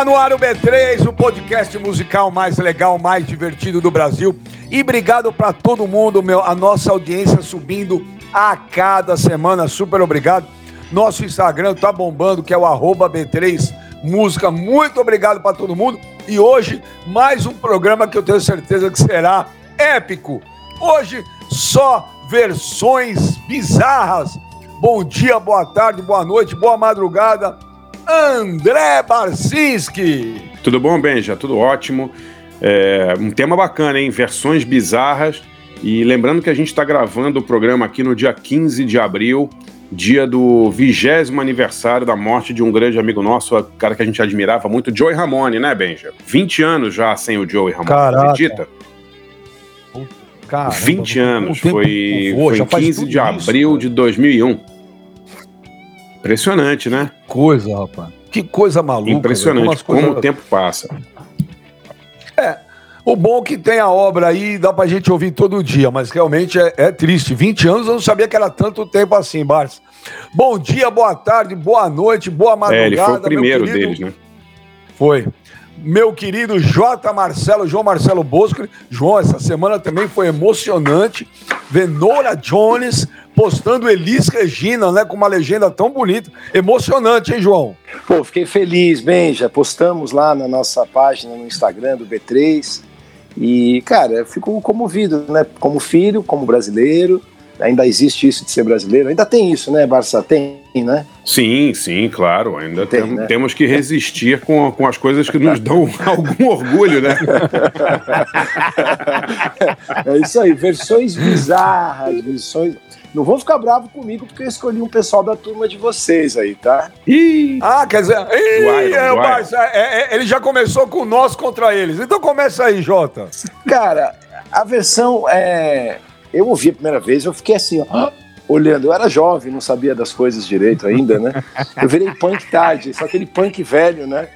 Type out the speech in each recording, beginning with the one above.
Tá no ar o B3, o podcast musical mais legal, mais divertido do Brasil. E obrigado para todo mundo, meu, a nossa audiência subindo a cada semana. Super obrigado. Nosso Instagram tá bombando, que é o B3 Música. Muito obrigado para todo mundo. E hoje, mais um programa que eu tenho certeza que será épico. Hoje, só versões bizarras. Bom dia, boa tarde, boa noite, boa madrugada. André Barcinski. Tudo bom, Benja? Tudo ótimo. É, um tema bacana, hein? Versões bizarras. E lembrando que a gente está gravando o programa aqui no dia 15 de abril, dia do vigésimo aniversário da morte de um grande amigo nosso, um cara que a gente admirava muito, Joey Ramone, né, Benja? 20 anos já sem o Joey Ramone, Caraca. acredita? Caramba, 20 anos, foi, foi faz 15 tudo de isso, abril cara. de 2001. Impressionante, né? Coisa, rapaz. Que coisa maluca. Impressionante como, Como as coisas- o tempo passa. É, o bom é que tem a obra aí, dá pra gente ouvir todo dia, mas realmente é, é triste. 20 anos eu não sabia que era tanto tempo assim, Barça. Bom dia, boa tarde, boa noite, boa madrugada. É, ele foi o meu primeiro querido- deles, né? Foi. Meu querido J. Marcelo, João Marcelo Bosco. João, essa semana também foi emocionante ver Nora Jones postando Elis Regina, né? Com uma legenda tão bonita. Emocionante, hein, João? Pô, fiquei feliz, bem, já postamos lá na nossa página no Instagram do B3 e, cara, eu fico comovido, né? Como filho, como brasileiro, ainda existe isso de ser brasileiro, ainda tem isso, né, Barça? Tem, né? Sim, sim, claro. Ainda Tem, tem- né? temos que resistir com, com as coisas que nos dão algum orgulho, né? É isso aí, versões bizarras, versões. Não vão ficar bravos comigo porque eu escolhi um pessoal da turma de vocês aí, tá? Ih, Ah, quer dizer, ih, Iron, é, Barça, é, é, ele já começou com nós contra eles. Então começa aí, Jota. Cara, a versão é. Eu ouvi a primeira vez, eu fiquei assim, ó, olhando. Eu era jovem, não sabia das coisas direito ainda, né? Eu virei punk tarde, só aquele punk velho, né?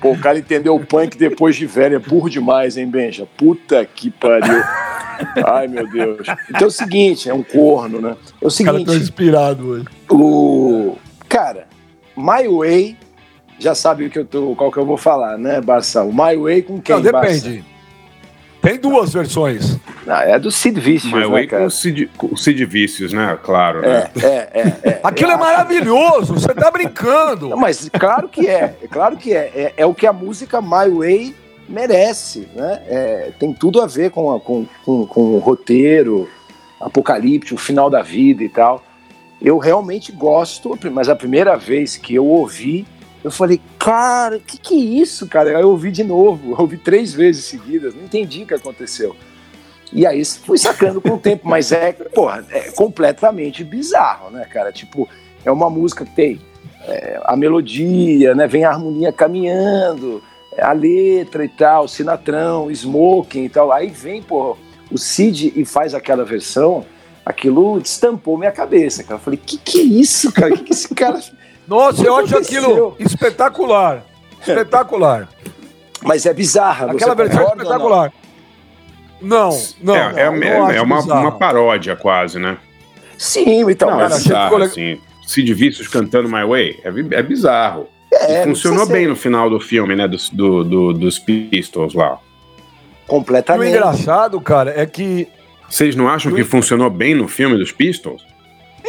Pô, o cara entendeu o punk depois de velho, é burro demais, hein, Benja? Puta que pariu. Ai, meu Deus. Então é o seguinte, é um corno, né? É o O cara tá seguinte, inspirado hoje. o. Cara, My Way, já sabe o que eu tô, qual que eu vou falar, né, Barça? O My Way com quem? Não, Barça? Tem duas versões. Ah, é do Sid Vicious, My né, Way com cara? o Cid, com o Cid Vícios, né? Claro, né? É, é, é, é. Aquilo Eu é maravilhoso, você tá brincando. Não, mas claro que é, é claro que é. é. é o que a música My Way merece, né? É, tem tudo a ver com, a- com, com, com o roteiro apocalíptico, o final da vida e tal. Eu realmente gosto, mas a primeira vez que eu ouvi, eu falei, cara, o que, que é isso, cara? Aí eu ouvi de novo, ouvi três vezes seguidas, não entendi o que aconteceu. E aí fui sacando com o tempo, mas é, porra, é completamente bizarro, né, cara? Tipo, é uma música que tem é, a melodia, né? Vem a harmonia caminhando, é, a letra e tal, Sinatrão, Smoking e tal. Aí vem, pô, o Cid e faz aquela versão, aquilo destampou minha cabeça, cara. Eu falei, que que é isso, cara? Que que esse cara... Nossa, eu acho aquilo espetacular. Espetacular. Mas é bizarra, Aquela versão é espetacular. Não, não. é, é, não, é- não é acho uma, uma paródia quase, né? Sim, então, Não, mas é bizarro, ficou assim. Cid Vícios cantando My Way é, é bizarro. é, E funcionou ser bem no final do filme, né? Dos, do, do- dos Pistols lá. E o Completamente. engraçado, cara, é que. Vocês não acham que funcionou bem no filme dos Pistols?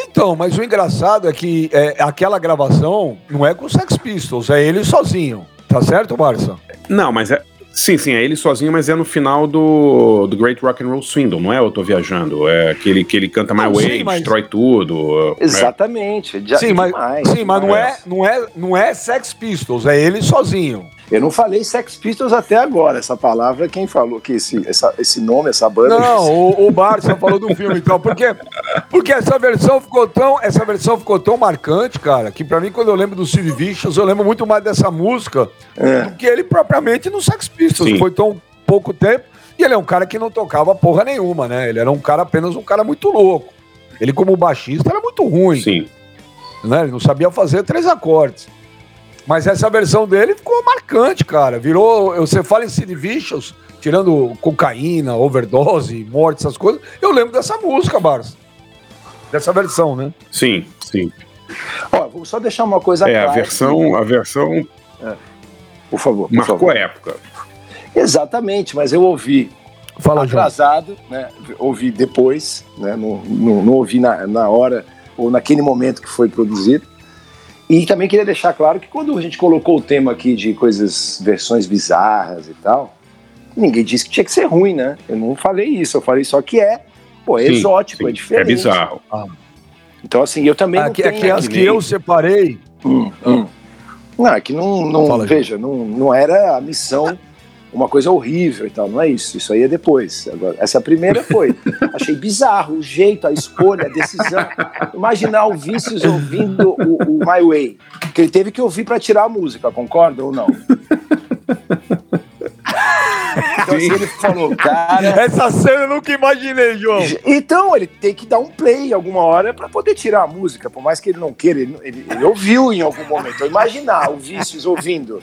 Então, mas o engraçado é que é, aquela gravação não é com o Sex Pistols, é ele sozinho. Tá certo, Barça? Não, mas é. Sim, sim, é ele sozinho, mas é no final do, do Great Rock and Roll Swindle, não é? Eu tô viajando. É aquele que ele canta My Não, Way, sim, mas- destrói tudo. é. Exatamente. já- sim, mas, demais, sim, mas não é, demais. não, é, não é Sex Pistols, é ele sozinho. Eu não falei Sex Pistols até agora. Essa palavra, quem falou que esse, essa- esse nome, essa banda. Não, o, o Barça falou do filme então. Por quê? Porque essa versão ficou tão, essa versão ficou tão marcante, cara, que pra mim quando eu lembro do Sid Vicious, eu lembro muito mais dessa música É. do que ele propriamente no Sex Pistols. Sim. Foi tão pouco tempo e ele é um cara que não tocava porra nenhuma, né? Ele era um cara apenas um cara muito louco. Ele como baixista era muito ruim, Sim. né? Ele não sabia fazer três acordes. Mas essa versão dele ficou marcante, cara. Virou. Você fala em Sid Vicious, tirando cocaína, overdose, morte, essas coisas. Eu lembro dessa música, Barça. Dessa versão, né? Sim, sim. Ó, vou só deixar uma coisa É, clara. a versão, a versão Por favor. Por Marcou favor. a época. Exatamente, mas eu ouvi Fala, João. atrasado, né? Ouvi depois, né? Não, não, não ouvi na, na hora ou naquele momento que foi produzido. E também queria deixar claro que quando a gente colocou o tema aqui de coisas, versões bizarras e tal, ninguém disse que tinha que ser ruim, né? Eu não falei isso, eu falei só que é, pô, é Sim, exótico, sim, é diferente. É bizarro. Então, assim, eu também não Aqui, tenho... aqui as que nem- eu separei. Hum, hum. Não, é que não, não Fala, veja, não, não era a missão uma coisa horrível e tal, não é isso. Isso aí é depois. Agora, essa primeira foi. Achei bizarro o jeito, a escolha, a decisão. Imaginar o Vícios ouvindo o, o My Way, que ele teve que ouvir para tirar a música, concorda ou não? Então assim, ele falou, cara. Essa cena eu nunca imaginei, João. Então, ele tem que dar um play alguma hora para poder tirar a música, por mais que ele não queira, ele, ele- ele ouviu em algum momento. Eu imaginar o Vícios ouvindo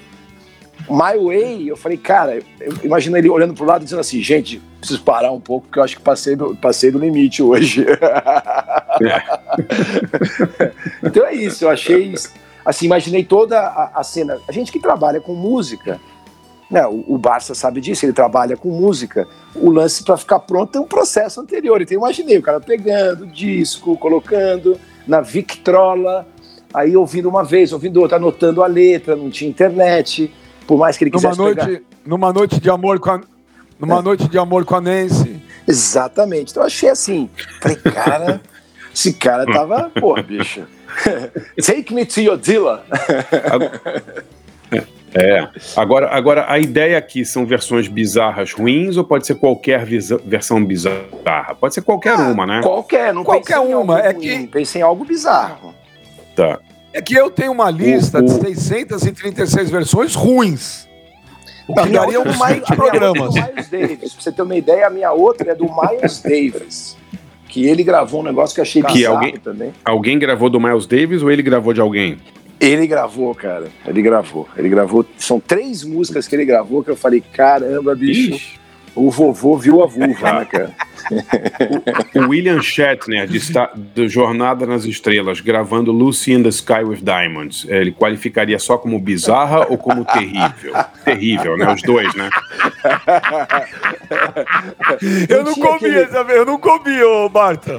My Way, eu falei, cara, eu imagino ele olhando pro lado e dizendo assim, gente, preciso parar um pouco, porque eu acho que passei do, passei do limite hoje. então é isso, eu achei, assim, imaginei toda a, a cena. A gente que trabalha com música, né, o, o Barça sabe disso, ele trabalha com música. O lance para ficar pronto é um processo anterior. Então eu imaginei o cara pegando o disco, colocando na Victrola, aí ouvindo uma vez, ouvindo outra, anotando a letra, não tinha internet. Por mais que ele Numa quisesse noite, pegar. numa noite de amor com a, numa É. noite de amor com a Nancy. Exatamente. Então eu achei assim, falei, cara, esse cara tava, pô, bicho. Take me to your dealer. É. Agora, agora, a ideia aqui são versões bizarras ruins ou pode ser qualquer versão bizarra? Pode ser qualquer Ah, uma, né? Qualquer, não Qualquer pensei em uma, algo é ruim, que- Pensei em algo bizarro. Tá. É que eu tenho uma lista de 636 versões ruins. O que daria é uns do Miles- 20 a minha outra programas. é do Miles Davis. Pra você ter uma ideia, a minha outra é do Miles Davis. Que ele gravou um negócio que eu achei Que bizarro alguém- também. Alguém gravou do Miles Davis ou ele gravou de alguém? Ele gravou, cara. Ele gravou. Ele gravou. São três músicas que ele gravou que eu falei, caramba, bicho. Ixi. O vovô viu a vulva, né, cara? O William Shatner, de, do Jornada nas Estrelas, gravando Lucy in the Sky with Diamonds, ele qualificaria só como bizarra ou como terrível? Terrível, né? Os dois, né? Eu não comi aquele- essa vez, eu não comi, ô Marta.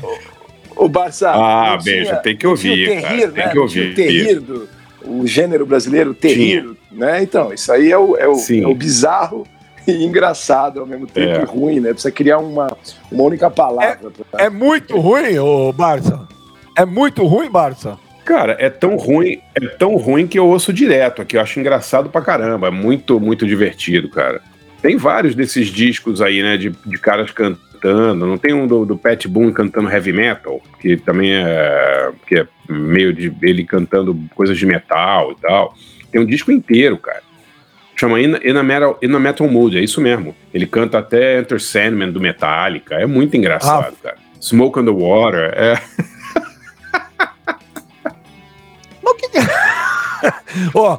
O Barça. Ah, beijo, tinha- tem que ouvir, o terrir, cara, tem né? que Não ouvir. tinha O terrir do o gênero brasileiro, o terrir, né? Então, isso aí é o, é o, é o bizarro e engraçado ao mesmo tempo É. e ruim, né? Precisa criar uma, uma única palavra. pra- É muito ruim, ô Barça. É muito ruim, Barça. Cara, é tão ruim, é tão ruim que eu ouço direto aqui. Eu acho engraçado pra caramba. É muito, muito divertido, cara. Tem vários desses discos aí, né? De, de caras cantando. Não tem um do, do Pat Boone cantando heavy metal, que também é, que é meio de ele cantando coisas de metal e tal. Tem um disco inteiro, cara. Chama In, In, a Metal, In a Metal Mood, é isso mesmo. Ele canta até Enter Sandman do Metallica. É muito engraçado, cara. Smoke on the Water. É. Mas que que- Ó,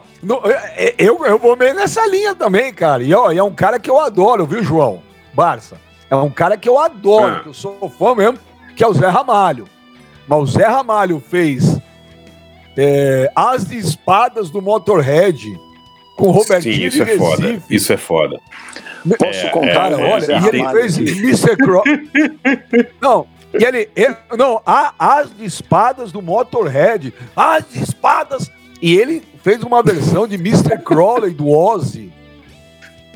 é- eu, eu vou meio nessa linha também, cara. E ó, é um cara que eu adoro, viu, João? Barça. É um cara que eu adoro, Ah. que eu sou fã mesmo, que é o Zé Ramalho. Mas o Zé Ramalho fez é, As de Espadas do Motorhead com o Robertinho Sim, isso é foda. Recife. Isso é foda. Posso É, contar? Cara, é, olha, e ele Ramalho fez aqui? Mr. Cross. não, e ele, ele- Não, a- as espadas do Motorhead. As espadas. E ele fez uma versão de Mr. Crowley do Ozzy.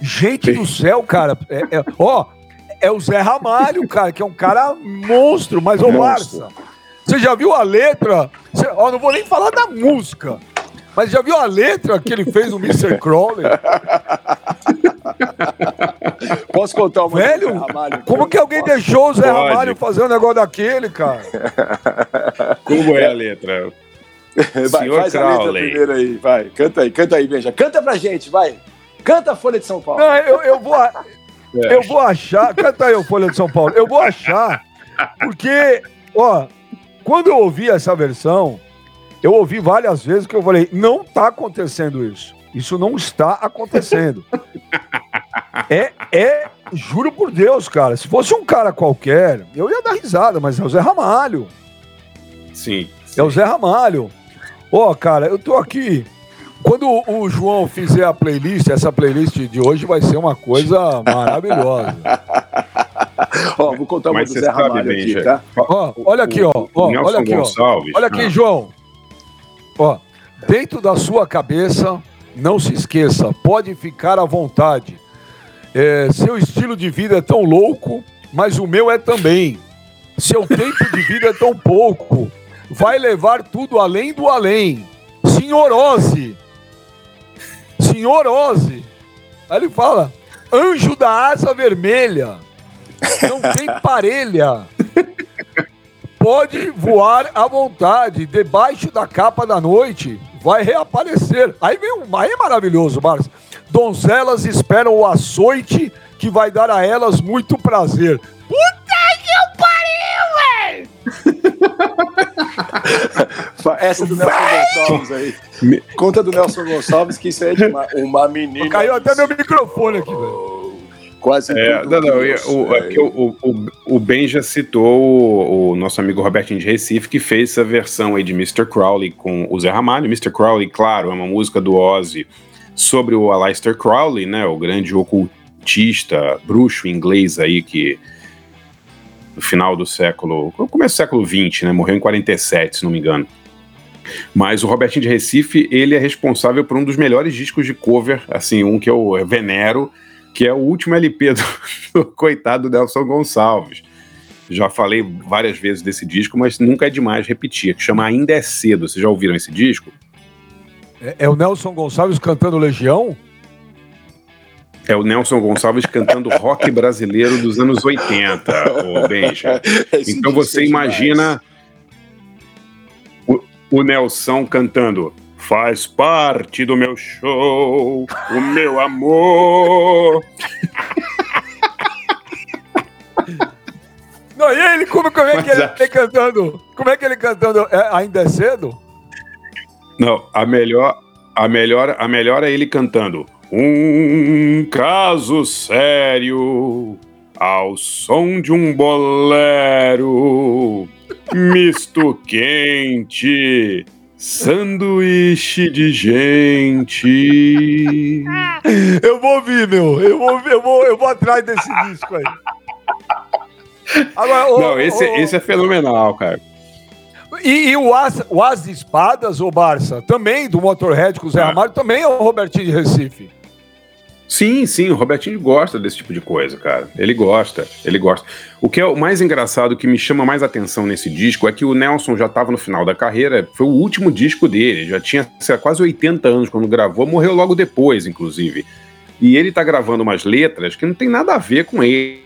Gente do céu, cara. É, é- ó, é o Zé Ramalho, cara, que é um cara monstro, mas ô. Barça. Você já viu a letra? Você- ó, não vou nem falar da música. Mas já viu a letra que ele fez no Mr. Crowley? Posso contar uma Velho, do Zé Ramalho? Como que alguém deixou o Zé Pode. Ramalho fazer um negócio daquele, cara? Como é a letra? Vai, Senhor faz a letra Crowley. primeiro aí, vai. Canta aí, canta aí, Benja. Canta pra gente, vai. Canta a Folha de São Paulo. Não, eu, eu vou, a- É. eu vou achar. Canta aí, o Folha de São Paulo. Eu vou achar, porque, ó, quando eu ouvi essa versão, eu ouvi várias vezes que eu falei: não tá acontecendo isso. Isso não está acontecendo. É, é, juro por Deus, cara. Se fosse um cara qualquer, eu ia dar risada, mas é o Zé Ramalho. Sim. É o Zé Ramalho. Ó, cara, eu tô aqui Quando o João fizer a playlist, essa playlist de hoje vai ser uma coisa maravilhosa. ó, vou contar uma do Zé Ramalho bem, aqui, tá? Ó, olha aqui, ó. ó olha aqui, ó. Olha aqui, ah. João. Ó, dentro da sua cabeça, não se esqueça, pode ficar à vontade. É, seu estilo de vida é tão louco, mas o meu é também. Seu tempo de vida é tão pouco, vai levar tudo além do além. Senhor Ozzy, Senhor Ozzy. Aí ele fala: anjo da asa vermelha, não tem parelha. Pode voar à vontade, debaixo da capa da noite, vai reaparecer. Aí vem um, aí é maravilhoso, Marcos. Donzelas esperam o açoite que vai dar a elas muito prazer. Puta que pariu, velho! Essa do Nelson Gonçalves aí. Conta do Nelson Gonçalves que isso aí é de uma, uma menina. Caiu até meu microfone aqui, velho. Quase é, não, não, o, aqui, o, o, o, Ben já citou o, nosso amigo Robertinho de Recife, que fez essa versão aí de Mr. Crowley com o Zé Ramalho. Mr. Crowley, claro, é uma música do Ozzy sobre o Aleister Crowley, né, o grande ocultista, bruxo inglês aí que no final do século, começo do século 20, né, morreu em 47, se não me engano. Mas o Robertinho de Recife, ele é responsável por um dos melhores discos de cover, assim, um que eu venero, que é o último LP do, do coitado Nelson Gonçalves. Já falei várias vezes desse disco, mas nunca é demais repetir, que chama Ainda é Cedo. Vocês já ouviram esse disco? É, é o Nelson Gonçalves cantando Legião? É o Nelson Gonçalves cantando rock brasileiro dos anos 80, o Benja. Então você imagina o, o Nelson cantando Faz parte do meu show, o meu amor. Não, e ele, como, como é que ele tá cantando? Como é que ele cantando? É, ainda é cedo? Não, a melhor, a melhor, a melhor é ele cantando um caso sério ao som de um bolero misto quente sanduíche de gente eu vou ouvir meu eu vou eu vou eu vou atrás desse disco aí Agora, não esse esse é fenomenal cara e, e, o, As, o As de Espadas, o Barça, também do Motorhead com o Zé ah. Ramalho, também é o Robertinho de Recife. Sim, sim, o Robertinho gosta desse tipo de coisa, cara. Ele gosta, ele gosta. O que é o mais engraçado, que me chama mais atenção nesse disco, é que o Nelson já estava no final da carreira, foi o último disco dele, já tinha sei, quase 80 anos quando gravou, morreu logo depois, inclusive. E ele tá gravando umas letras que não tem nada a ver com ele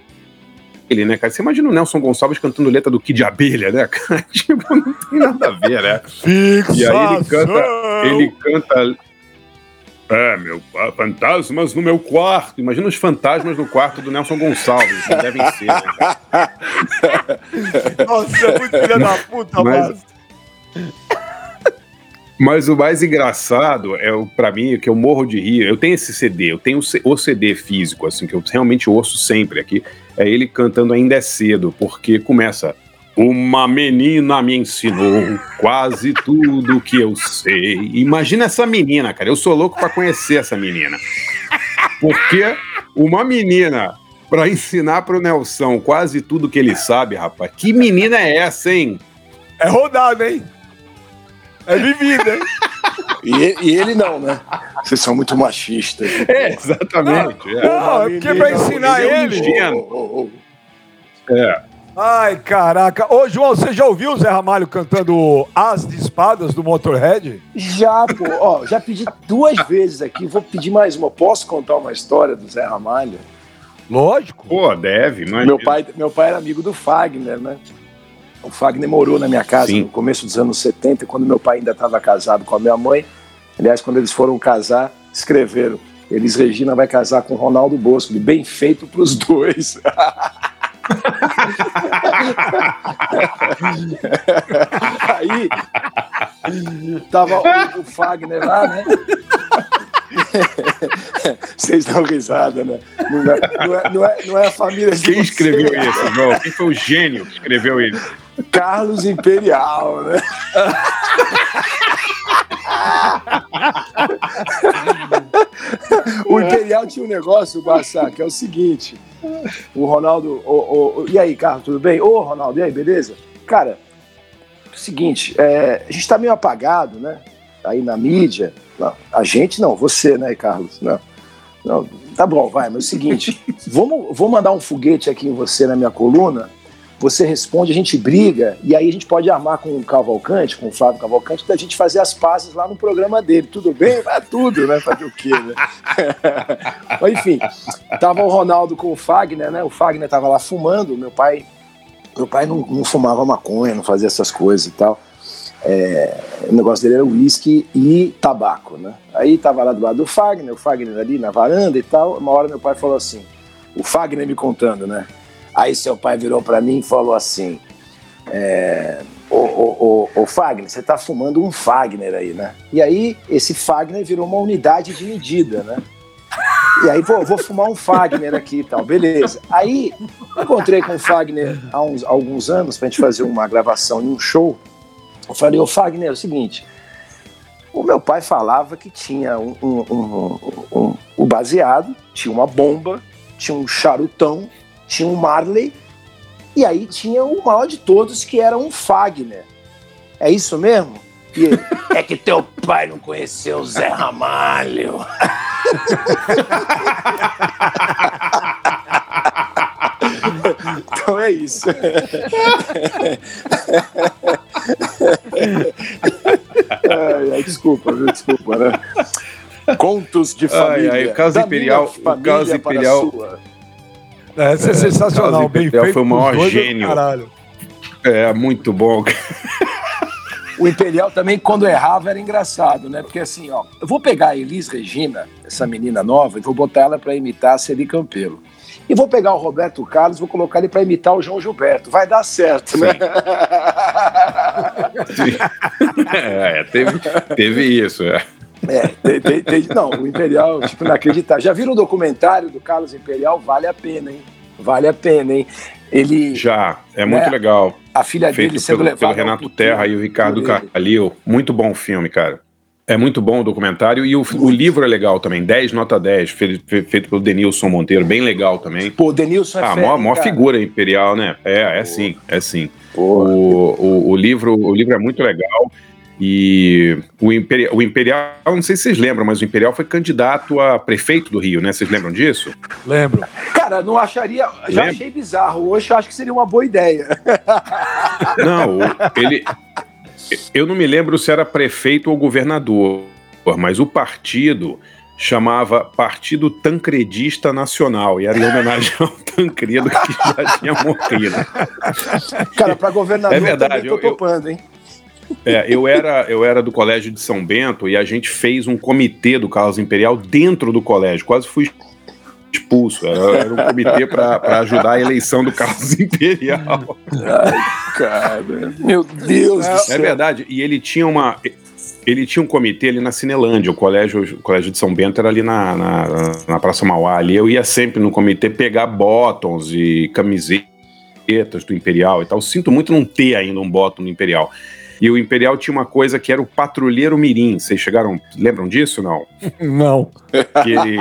ele, né, cara? Você imagina o Nelson Gonçalves cantando letra do Kid Abelha, né, cara? Tipo, não tem nada a ver, né? E aí ele canta, ele canta é, meu, fantasmas no meu quarto. Imagina os fantasmas no quarto do Nelson Gonçalves, que devem ser, né? Nossa, é muito filha da puta, mas... Mas o mais engraçado é, para mim, que eu morro de rir. Eu tenho esse CD, eu tenho o CD físico, assim, que eu realmente ouço sempre aqui é ele cantando Ainda é Cedo, porque começa. Uma menina me ensinou quase tudo que eu sei. Imagina essa menina, cara. Eu sou louco para conhecer essa menina. Porque uma menina para ensinar pro Nelson quase tudo que ele sabe, rapaz. Que menina é essa, hein? É rodada, hein? É vivida, hein? E, e, ele não, né? Vocês são muito machistas. É, exatamente. Não, é, não, é porque pra ensinar ele. É. Ai, caraca. Ô, João, você já ouviu o Zé Ramalho cantando As de Espadas do Motorhead? Já, pô. Ó, já pedi duas vezes aqui. Vou pedir mais uma. Posso contar uma história do Zé Ramalho? Lógico. Pô, deve. Mas... Meu pai, meu pai era amigo do Fagner, né? O Fagner morou na minha casa Sim. no começo dos anos 70, quando meu pai ainda estava casado com a minha mãe. Aliás, quando eles foram casar, escreveram: Elis Regina vai casar com Ronaldo Bosco. Bem feito para os dois. Aí tava o, o Fagner lá, né? Vocês dão risada, né? Não é, não é, não é, não é a família de Quem escreveu isso, João? Quem foi o gênio que escreveu isso? Carlos Imperial, né? o Imperial tinha um negócio, Barça, que é o seguinte. O Ronaldo. O, o, e aí, Carlos, tudo bem? Ô, Ronaldo, e aí, beleza? Cara, seguinte, é, a gente tá meio apagado, né? Aí na mídia. Não, a gente não, você, né, Carlos? Não. Não, tá bom, vai, mas é o seguinte, vamos, vou mandar um foguete aqui em você na minha coluna, você responde, a gente briga, e aí a gente pode armar com o Cavalcante, com o Flávio Cavalcante, da gente fazer as pazes lá no programa dele. Tudo bem? Vai tudo, né? Fazer o quê, né? Enfim, tava o Ronaldo com o Fagner, né? O Fagner tava lá fumando, meu pai. Meu pai não, não fumava maconha, não fazia essas coisas e tal. É, o negócio dele era uísque e tabaco, né? Aí tava lá do lado do Fagner, o Fagner ali na varanda e tal. Uma hora meu pai falou assim, o Fagner me contando, né? Aí seu pai virou para mim e falou assim: é, ô, Fagner, você tá fumando um Fagner aí, né? E aí esse Fagner virou uma unidade de medida, né? E aí, pô, vou fumar um Fagner aqui e tal, beleza. Aí encontrei com o Fagner há uns, alguns anos pra gente fazer uma gravação em um show. Eu falei, ô Fagner, é o seguinte, o meu pai falava que tinha um, um, um, um, um baseado, tinha uma bomba, tinha um charutão tinha um Marley e aí tinha o maior de todos que era um Fagner. É isso mesmo? E ele, é que teu pai não conheceu o Zé Ramalho. então é isso. ai, ai, desculpa, viu? Desculpa, né? Contos de família. Ai, ai, o caso imperial, o caso imperial. Essa é, é sensacional, bem feito. Foi o maior gênio. É, muito bom. O Imperial também, quando errava, era engraçado, né? Porque assim, ó, eu vou pegar a Elis Regina, essa menina nova, e vou botar ela para imitar a Celi Campelo. E vou pegar o Roberto Carlos, vou colocar ele para imitar o João Gilberto. Vai dar certo, né? é, teve, teve isso, é. É, tem, tem, tem, não, o Imperial, tipo, inacreditável. Já viram o documentário do Carlos Imperial? Vale a pena, hein? Vale a pena, hein? Ele. Já, é muito né, legal. A filha Feito dele sendo pelo, pelo Renato Terra e o Ricardo Calil. Muito bom filme, cara. É muito bom o documentário e o, o livro é legal também, 10 nota 10, feito, feito pelo Denilson Monteiro, bem legal também. Pô, Denilson é Ah, maior, maior figura imperial, né? É, é Pô. sim, é sim. O, o, o, livro, o livro é muito legal. E o Imperial, o Imperial, não sei se vocês lembram, mas o Imperial foi candidato a prefeito do Rio, né? Vocês lembram disso? Lembro. Cara, não acharia. Já Lembra? achei bizarro. Hoje eu acho que seria uma boa ideia. Não, ele. Eu não me lembro se era prefeito ou governador, mas o partido chamava Partido Tancredista Nacional e era em homenagem ao Tancredo que já tinha morrido. Cara, para governador é verdade, eu tô topando, hein? É, eu era, eu era do colégio de São Bento e a gente fez um comitê do Carlos Imperial dentro do colégio. Quase fui expulso. Era, era um comitê para ajudar a eleição do Carlos Imperial. Ai, cara. Meu Deus é, do céu. É verdade. E ele tinha uma. Ele tinha um comitê ali na Cinelândia, o colégio, o colégio de São Bento era ali na, na, na Praça Mauá. Ali eu ia sempre no comitê pegar bottoms e camisetas do Imperial e tal. Sinto muito não ter ainda um bottom do Imperial. E o Imperial tinha uma coisa que era o patrulheiro mirim. Vocês chegaram, lembram disso, não? Não. Que ele,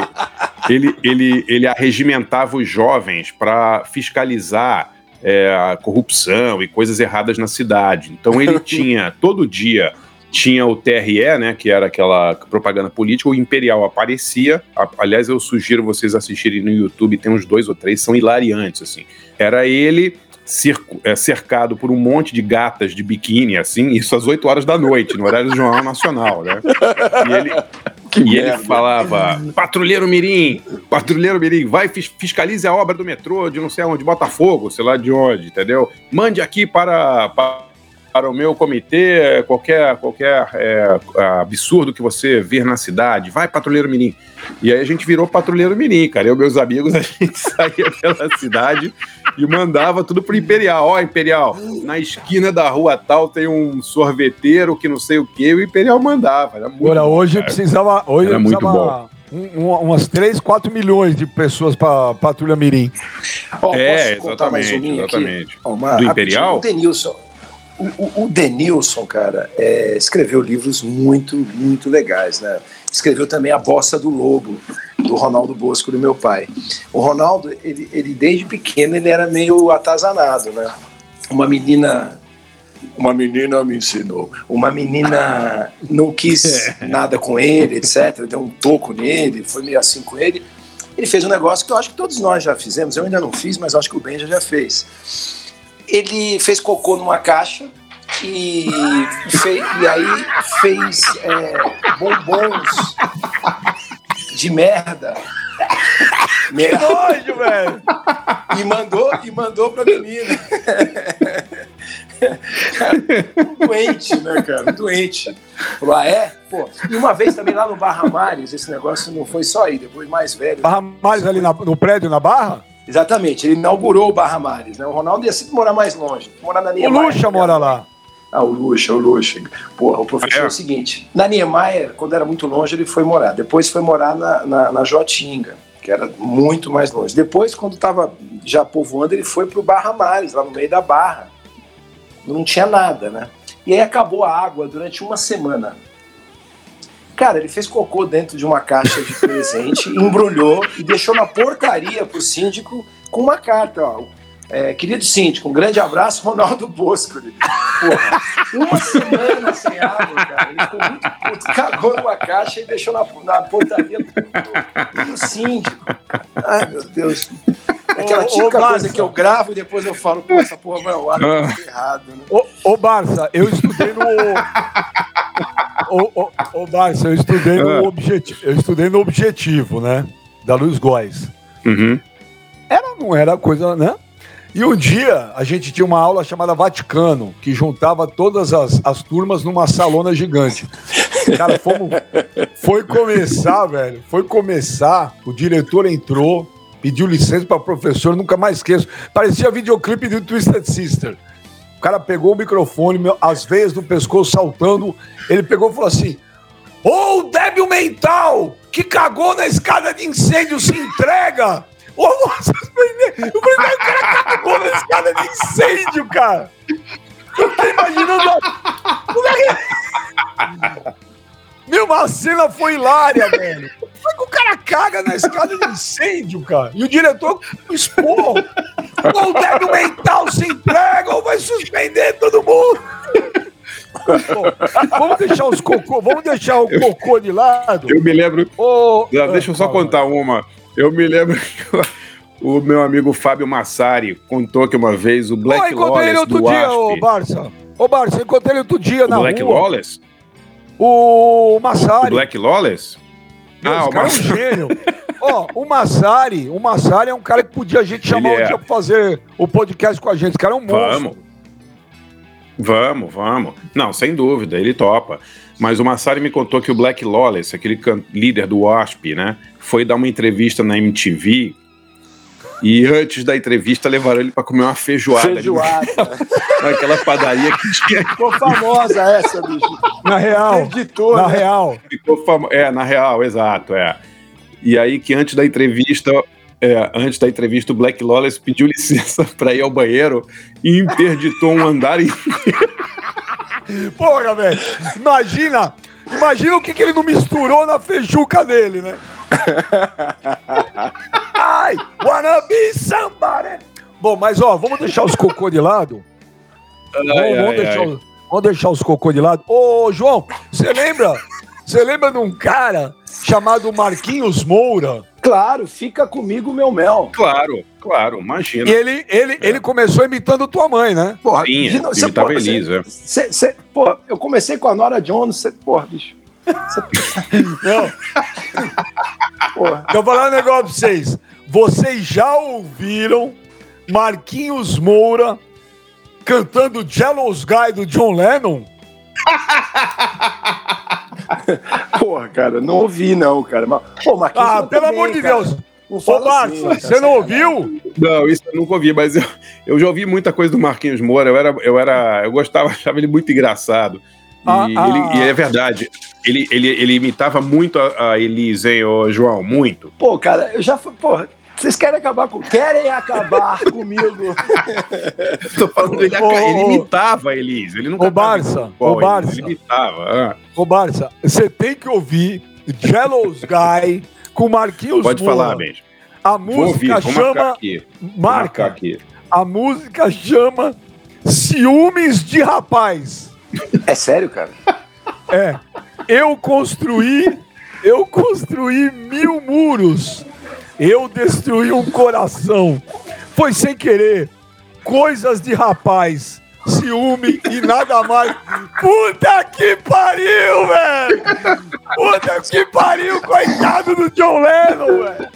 ele, ele, ele arregimentava os jovens para fiscalizar é, a corrupção e coisas erradas na cidade. Então ele tinha, todo dia, tinha o TRE, né, que era aquela propaganda política, o Imperial aparecia, aliás eu sugiro vocês assistirem no YouTube, tem uns dois ou três, são hilariantes, assim. Era ele cercado por um monte de gatas de biquíni, assim, isso às 8 horas da noite, no horário do Jornal Nacional, né? E ele, e ele falava: Patrulheiro Mirim, Patrulheiro Mirim, vai fiscalize a obra do metrô de não sei onde, Botafogo, sei lá de onde, entendeu? Mande aqui para, para para o meu comitê qualquer, qualquer é, absurdo que você vir na cidade, vai patrulheiro mirim. E aí a gente virou patrulheiro mirim, cara. Eu e meus amigos, a gente saía pela cidade e mandava tudo pro Imperial. Ó, Imperial, na esquina da rua tal tem um sorveteiro que não sei o que, o Imperial mandava. Era muito Olha, hoje cara. precisava. Hoje Era muito bom. Um, umas 3, 4 milhões de pessoas para Patrulha Mirim. Oh, é, exatamente. exatamente. Oh, Do Imperial? Denilson. o, o Denilson, cara, é, escreveu livros muito, muito legais, né? Escreveu também A Bossa do Lobo, do Ronaldo Bosco, do meu pai. O Ronaldo, ele, ele desde pequeno, ele era meio atazanado, né? Uma menina uma menina me ensinou. Uma menina não quis nada com ele, etc. Deu um toco nele, foi meio assim com ele. Ele fez um negócio que eu acho que todos nós já fizemos. Eu ainda não fiz, mas acho que o Benja já fez. Ele fez cocô numa caixa e, fez, e aí fez é, bombons de merda. merda. Que nojo, velho! E mandou, e mandou pra menina. doente, né, cara? Doente. Falou, ah, é? Pô, e uma vez também lá no Barra Mares, esse negócio não foi só aí, depois mais velho. Barra Mares ali na, no prédio, na Barra? Exatamente, ele inaugurou o Barra Mares, né? O Ronaldo ia sempre morar mais longe, morar na Niemeyer. O Lucha mora lá. Ah, o Lucha, o Lucha. Porra, o professor é. é o seguinte, na Niemeyer, quando era muito longe, ele foi morar. Depois foi morar na, na, na Jotinga, que era muito mais longe. Depois, quando estava já povoando, ele foi para o Barra Mares, lá no meio da Barra não tinha nada, né? E aí acabou a água durante uma semana. Cara, ele fez cocô dentro de uma caixa de presente, embrulhou e deixou na portaria pro síndico com uma carta, ó. É, querido síndico, um grande abraço, Ronaldo Bosco. Porra, uma semana sem água, cara. Ele ficou muito puto, cagou numa caixa e deixou na, na portaria do, do síndico. Ai, meu Deus. Aquela típica ô, coisa que eu gravo e depois eu falo, pô, essa porra vai ao ar, tá errado, né? Ô, ô Barça, eu estudei no. ô, ô, ô Barça, eu estudei no ah. objetivo. Eu estudei no objetivo, né? Da Luiz Góes. Uhum. Era, não era coisa, né? E um dia a gente tinha uma aula chamada Vaticano, que juntava todas as, as turmas numa salona gigante. Cara, fomos, foi começar, velho. Foi começar, o diretor entrou, pediu licença para professor, nunca mais esqueço. Parecia videoclipe do Twisted Sister. O cara pegou o microfone, as veias do pescoço saltando. Ele pegou e falou assim: Ô, oh, débil mental, que cagou na escada de incêndio, se entrega! Ô, oh, nossa, o primeiro cara cagou na escada de incêndio, cara! Eu tô imaginando. Meu, a cena foi hilária, velho. Como é que o cara caga na escada de incêndio, cara? E o diretor expor. Ou o débil mental se entrega ou vai suspender todo mundo. Pô, vamos deixar os cocô, vamos deixar o cocô de lado. Eu me lembro. Oh, deixa eu só contar uma. Eu me lembro que o meu amigo Fábio Massari contou que uma vez o Black oh, Lawless ele outro do dia, ô Barça. Ô Barça, eu encontrei ele outro dia o na Black rua. Lawless? O Massari. O Black Lawless? Ah, o cara é um gênio. Ó, oh, o Massari, o Massari é um cara que podia a gente chamar Ele um é. dia pra fazer o podcast com a gente. Esse cara é um monstro. Vamos. Vamos, vamos. Não, sem dúvida, ele topa. Mas o Massari me contou que o Black Lawless, aquele líder do WASP, né, foi dar uma entrevista na MTV e antes da entrevista levaram ele para comer uma feijoada. Feijoada. Naquela padaria que tinha. Ficou famosa essa, bicho. Na real. Editor, na né? real. Ficou famo... É, na real, exato, é. E aí que antes da entrevista, é, antes da entrevista, o Black Lawless pediu licença para ir ao banheiro e interditou um andar inteiro. Porra, velho. Imagina, imagina o que, que ele não misturou na feijuca dele, né? Ai, wanna be somebody. Bom, mas ó, vamos deixar os cocô de lado. Ai, vamos, ai, vamos, deixar, ai. vamos deixar os cocô de lado. Ô, João, você lembra? Você lembra de um cara chamado Marquinhos Moura? Claro, fica comigo, meu mel. Claro, claro, imagina. E ele, ele, é. ele começou imitando tua mãe, né? Porra, Sim, de, você, imitava porra, Elisa. Cê, cê, porra, eu comecei com a Nora Jones, você, porra, bicho. Não. Porra. Eu vou falar um negócio pra vocês. Vocês já ouviram Marquinhos Moura cantando Jealous Guy do John Lennon? Porra, cara, não ouvi não, cara. Mas, pô, Marquinhos ah, pelo amor de cara. Deus. Ô, Marcos, assim, você não ouviu? Não, isso eu nunca ouvi, mas eu, eu já ouvi muita coisa do Marquinhos Moura. Eu era, eu era, eu gostava, achava ele muito engraçado. E, ah, ele, ah, e é verdade. Ele, ele, ele imitava muito a, a Elise, hein, ô, João? Muito. Pô, cara, eu já fui. Porra, Vocês querem acabar com. Querem acabar comigo. Tô falando, ele, Ô, ele imitava a Elise. Ele nunca Ô, Barça, ô, Barça. Ele imitava. ah. Ô, Barça, você tem que ouvir Jealous Guy com Marquinhos Pode Moura. falar, Benji. A ouvir, música marcar chama. aqui. Marca. aqui. A música chama Ciúmes de Rapaz. É sério, cara? É. Eu construí. Eu construí mil muros. Eu destruí um coração. Foi sem querer. Coisas de rapaz. Ciúme e nada mais. Puta que pariu, velho! Puta que pariu, coitado do John Lennon, velho!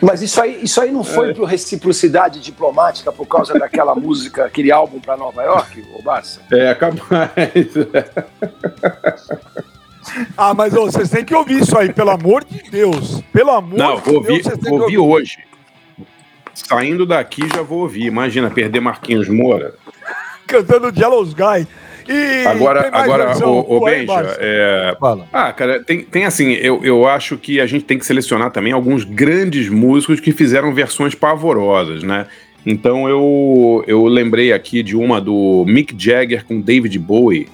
Mas isso aí, isso aí não foi por reciprocidade diplomática por causa daquela música, aquele álbum para Nova York, ô Barça? É, capaz. Ah, mas ô, vocês têm que ouvir isso aí, pelo amor de Deus. Pelo amor Não, de vou ouvir, Deus, têm vou ouvir hoje. Saindo daqui já vou ouvir. Imagina, perder Marquinhos Moura. cantando Jealous Guy. E Agora, agora o, o Benja, é, Fala. Ah, cara, tem, tem assim, eu, eu acho que a gente tem que selecionar também alguns grandes músicos que fizeram versões pavorosas, né? Então eu, eu lembrei aqui de uma do Mick Jagger com David Bowie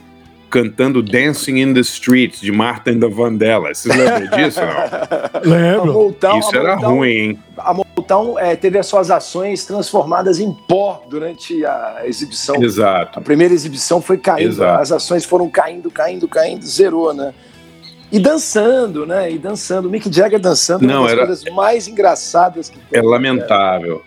cantando Dancing in the Streets de Martin da Vandella. Vocês lembram disso? Não? A Lembro. Motown, Isso a era Motown- ruim, hein? A Motown é, teve as suas ações transformadas em pó durante a exibição. A Exato. primeira exibição foi caindo, Exato. as ações foram caindo, caindo, caindo, zerou, né? E dançando, né? E dançando. O Mick Jagger dançando Não, uma das era- coisas mais engraçadas que tem. É lamentável.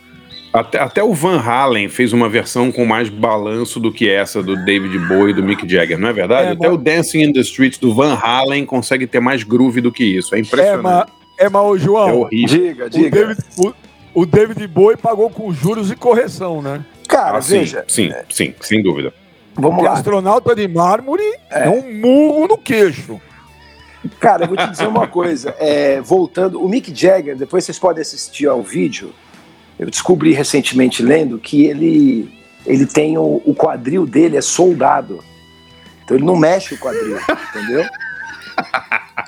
Até, até o Van Halen fez uma versão com mais balanço do que essa do David Bowie e do Mick Jagger, não é verdade? É, até mas- o Dancing in the Streets do Van Halen consegue ter mais groove do que isso. É É, impressionante. mas, é, mas ô, É, João, horrível. Diga, o diga. David, o, o David Bowie pagou com juros e correção, né? Cara, Ah, sim, veja, sim, sim, sem dúvida. vamos Porque lá. astronauta de mármore é. É. um murro no queixo. Cara, eu vou te dizer uma coisa. É, voltando, o Mick Jagger, depois vocês podem assistir ao vídeo. Eu descobri recentemente lendo que ele, ele tem o, o quadril dele é soldado. Então ele não mexe o quadril, entendeu?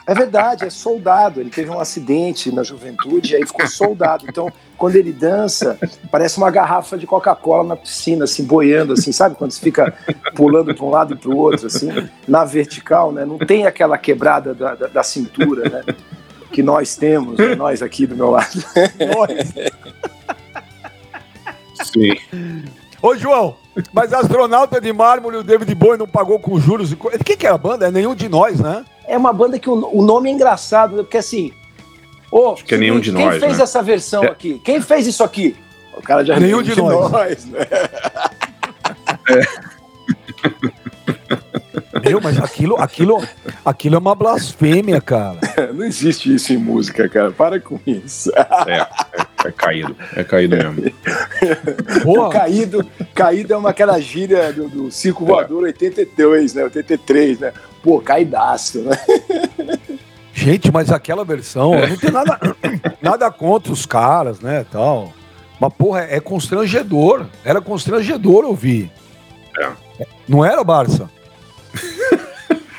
É verdade, é soldado. Ele teve um acidente na juventude e aí ficou soldado. Então, quando ele dança, parece uma garrafa de Coca-Cola na piscina, assim, boiando, assim, sabe? Quando você fica pulando para um lado e para o outro, assim, na vertical, né? Não tem aquela quebrada da, da, da cintura, né? Que nós temos, né? nós aqui do meu lado. Sim. Ô, João, mas astronauta de mármore, o David Bowie não pagou com juros e correção. Quem que é a banda? É nenhum de nós, né? É uma banda que o, o nome é engraçado, porque assim. Ô, Acho que é nenhum de quem nós, fez né? essa versão É. aqui? Quem fez isso aqui? O cara já Nenhum de nós. né? Meu, mas aquilo, aquilo, aquilo é uma blasfêmia, cara. Não existe isso em música, cara. Para com isso. É, é, é caído. É caído mesmo. O Porra, caído, caído é uma aquela gíria do, do Circo Voador 82, né? 83, né? Pô, caidaço, né? gente, mas aquela versão, eu não tem nada, nada contra os caras, né, tal. Mas, porra, é constrangedor. Era constrangedor ouvir. É. Não era, Barça?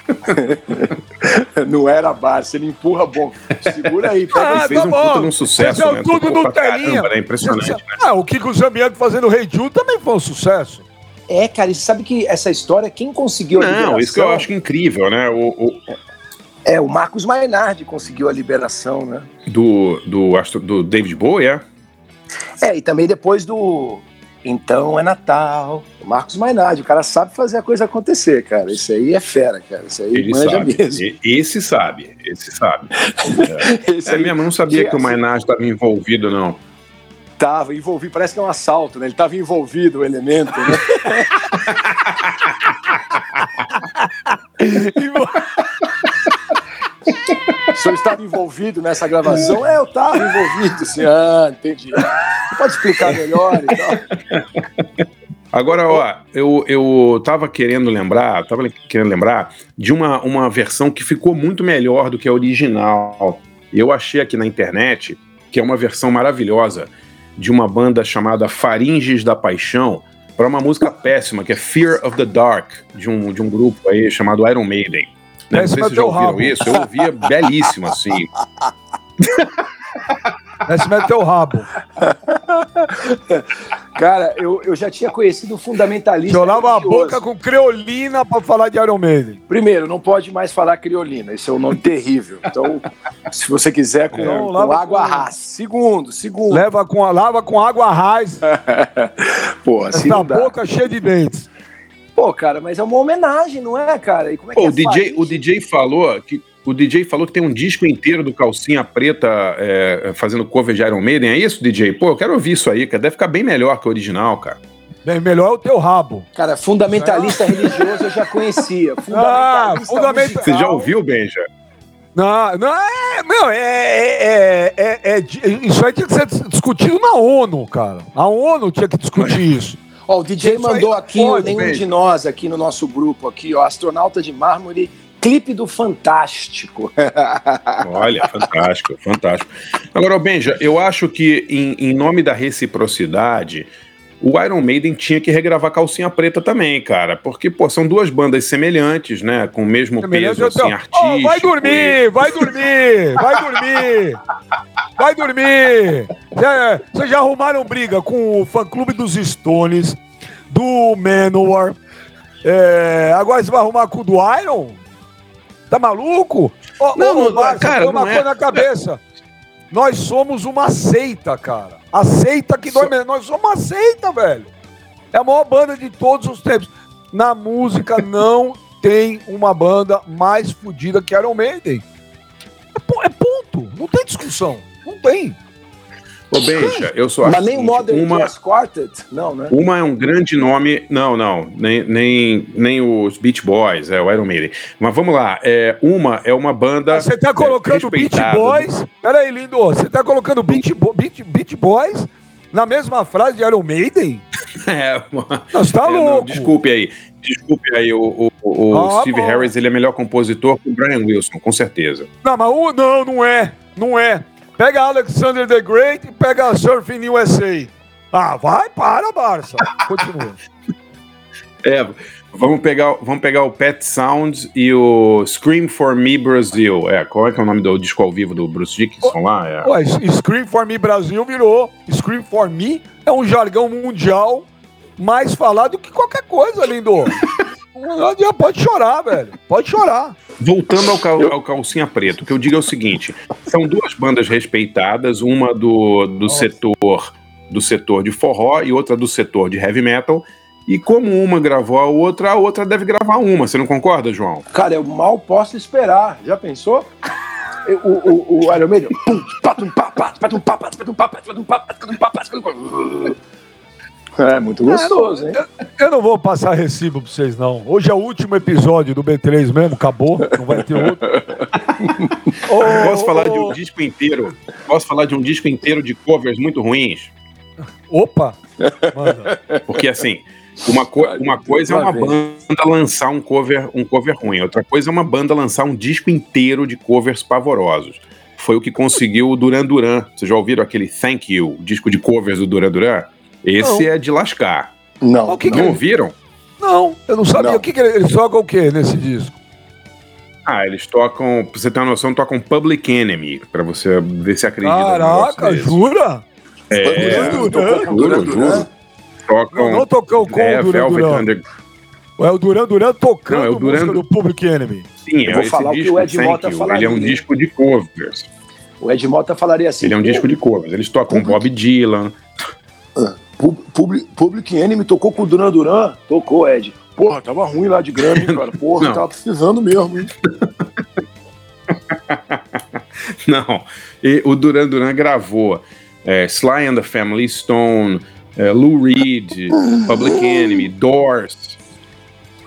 Não era Barça, ele empurra bom. Segura aí, pega Ah, fez tá um bom. puta de um sucesso, Vocês né? tudo no telinha. caramba, né? Impressionante, né? Ah, o Kiko Zambianco fazendo Rei Ju também foi um sucesso. É, cara, e você sabe que essa história, quem conseguiu a Não, liberação... isso que eu acho incrível, né? O, o- É, o Marcos Mainardi conseguiu a liberação, né? do, do, do David Bowie, é? É, e também depois do Então é Natal. O Marcos Mainardi, o cara sabe fazer a coisa acontecer, cara. Isso aí é fera, cara. Isso aí Ele manja sabe. mesmo. Esse sabe, esse sabe. Esse É aí mesmo, não sabia que- que o Mainardi estava envolvido, não. tava envolvido, parece que é um assalto, né? Ele tava envolvido, o elemento, né? O senhor estava envolvido nessa gravação? É, eu estava envolvido, assim. Ah, entendi. Você pode explicar melhor e tal? Agora, ó, eu, eu tava querendo lembrar, tava querendo lembrar de uma, uma versão que ficou muito melhor do que a original. Eu achei aqui na internet que é uma versão maravilhosa de uma banda chamada Faringes da Paixão para uma música péssima, que é Fear of the Dark, de um, de um grupo aí chamado Iron Maiden. Né? Não sei se vocês já ouviram rabo. isso, eu ouvia belíssimo, assim. Desce mete teu rabo. Cara, eu, eu já tinha conhecido o fundamentalista. Chorava a boca com creolina pra falar de Iron Maiden. Primeiro, não pode mais falar criolina, esse é um nome terrível. Então, se você quiser, com, Não, com água com- rasa. Segundo, segundo. Leva com, a- lava com água raiz. Pô, assim Essa não dá. boca cheia de dentes. Pô, cara, mas é uma homenagem, não é, cara? E como é Pô, que o é DJ, fazer o? DJ falou que o DJ falou que tem um disco inteiro do Calcinha Preta é, fazendo cover de Iron Maiden. É isso, DJ? Pô, eu quero ouvir isso aí, cara. Deve ficar bem melhor que o original, cara. Bem, melhor é o teu rabo. Cara, fundamentalista religioso eu já conhecia. Ah, Fundamentalista fundamenta- musical. Você já ouviu, Benja? Não, não é. Meu, é, é, é, é- é- Isso aí tinha que ser discutido na ONU, cara. A ONU tinha que discutir isso. Ó, o DJ mandou aqui, pode, nenhum velho. de nós aqui no nosso grupo aqui, ó, astronauta de mármore, clipe do Fantástico. Olha, fantástico, fantástico. Agora, Benja, eu acho que em, em nome da reciprocidade, o Iron Maiden tinha que regravar Calcinha Preta também, cara. Porque, pô, são duas bandas semelhantes, né? Com o mesmo Semelhante peso, assim, artístico. Ó, vai dormir, vai dormir, vai dormir. Vai dormir. Vocês já arrumaram briga com o fã-clube dos Stones, do Manowar. É, agora você vai arrumar com o do Iron? Tá maluco? Ó, Não, ô, não, cara, não é. na cabeça. Nós somos uma seita, cara. A seita que dói menos. Nós somos uma seita, velho. É a maior banda de todos os tempos. Na música não tem uma banda mais fodida que Iron Maiden. É, é ponto. Não tem discussão. Não tem. Ô, Benja, eu acho Mas nem Modern uma, Jazz Quartet? Não, né? Uma é um grande nome. Não, não. Nem, nem, nem os Beach Boys, é o Iron Maiden. Mas vamos lá. É, uma é uma banda. Você tá colocando Beach. Boys. Pera aí, lindo. Você tá colocando Beach, Bo- Beach, Beach Boys na mesma frase de Iron Maiden? É, uma- Nós tá é, não, louco. desculpe aí. Desculpe aí, o, o, o Ah, Steve bom. Harris ele é melhor compositor que o Brian Wilson, com certeza. Não, mas um, não, não é. Não é. Pega Alexander the Great e pega Surfing USA. Ah, vai, para, Barça. Continua. É, vamos pegar, vamos pegar o Pet Sounds e o Scream for Me Brasil. É, qual é que é o nome do disco ao vivo do Bruce Dickinson lá? É. Ué, Scream for Me Brasil virou. Scream for Me é um jargão mundial mais falado que qualquer coisa, lindo. Não adianta, Pode chorar, velho. Pode chorar. Voltando ao, cal- ao Calcinha Preto, o que eu digo é o seguinte: são duas bandas respeitadas, uma do, do setor do setor de forró e outra do setor de heavy metal. E como uma gravou a outra, a outra deve gravar uma. Você não concorda, João? Cara, eu mal posso esperar. Já pensou? O, o, o Iron Maiden. É muito gostoso, hein? Eu não vou passar recibo pra vocês, não. Hoje é o último episódio do B3 mesmo, acabou. Não vai ter outro. Ô, Posso falar de ô, um disco inteiro? Posso falar de um disco inteiro de covers muito ruins? Opa! Manda. Porque assim, uma, co- uma coisa é uma banda lançar um cover, um cover ruim, outra coisa é uma banda lançar um disco inteiro de covers pavorosos. Foi o que conseguiu o Duran Duran. Vocês já ouviram aquele Thank You, o disco de covers do Duran Duran? Esse Não. é de lascar. Não. O que que Não é? ouviram? Não, eu não sabia. Não. O que, que eles jogam o que nesse disco? Ah, eles tocam, pra você ter uma noção, tocam Public Enemy, pra você ver se acredita. Caraca, jura? É, Duran Duran? juro. Tocam. Não, não tocou com é, o Duran Velvet Duran. Under... É o Duran Duran tocando Não, é o Duran música do Public Enemy. Sim, Eu é vou esse falar o que disco, o Ed Mota falaria. Ele é um disco de covers. O Ed Mota falaria assim. Ele é um disco de covers. Eles tocam Bob Dylan. Pub- Public, Public Enemy tocou com o Duran Duran? Tocou, Ed. Porra, tava ruim lá de grana, hein, cara? Porra, tava precisando mesmo, hein? Não. E o Duran Duran gravou é, Sly and the Family Stone, é, Lou Reed, Public Enemy, Doors,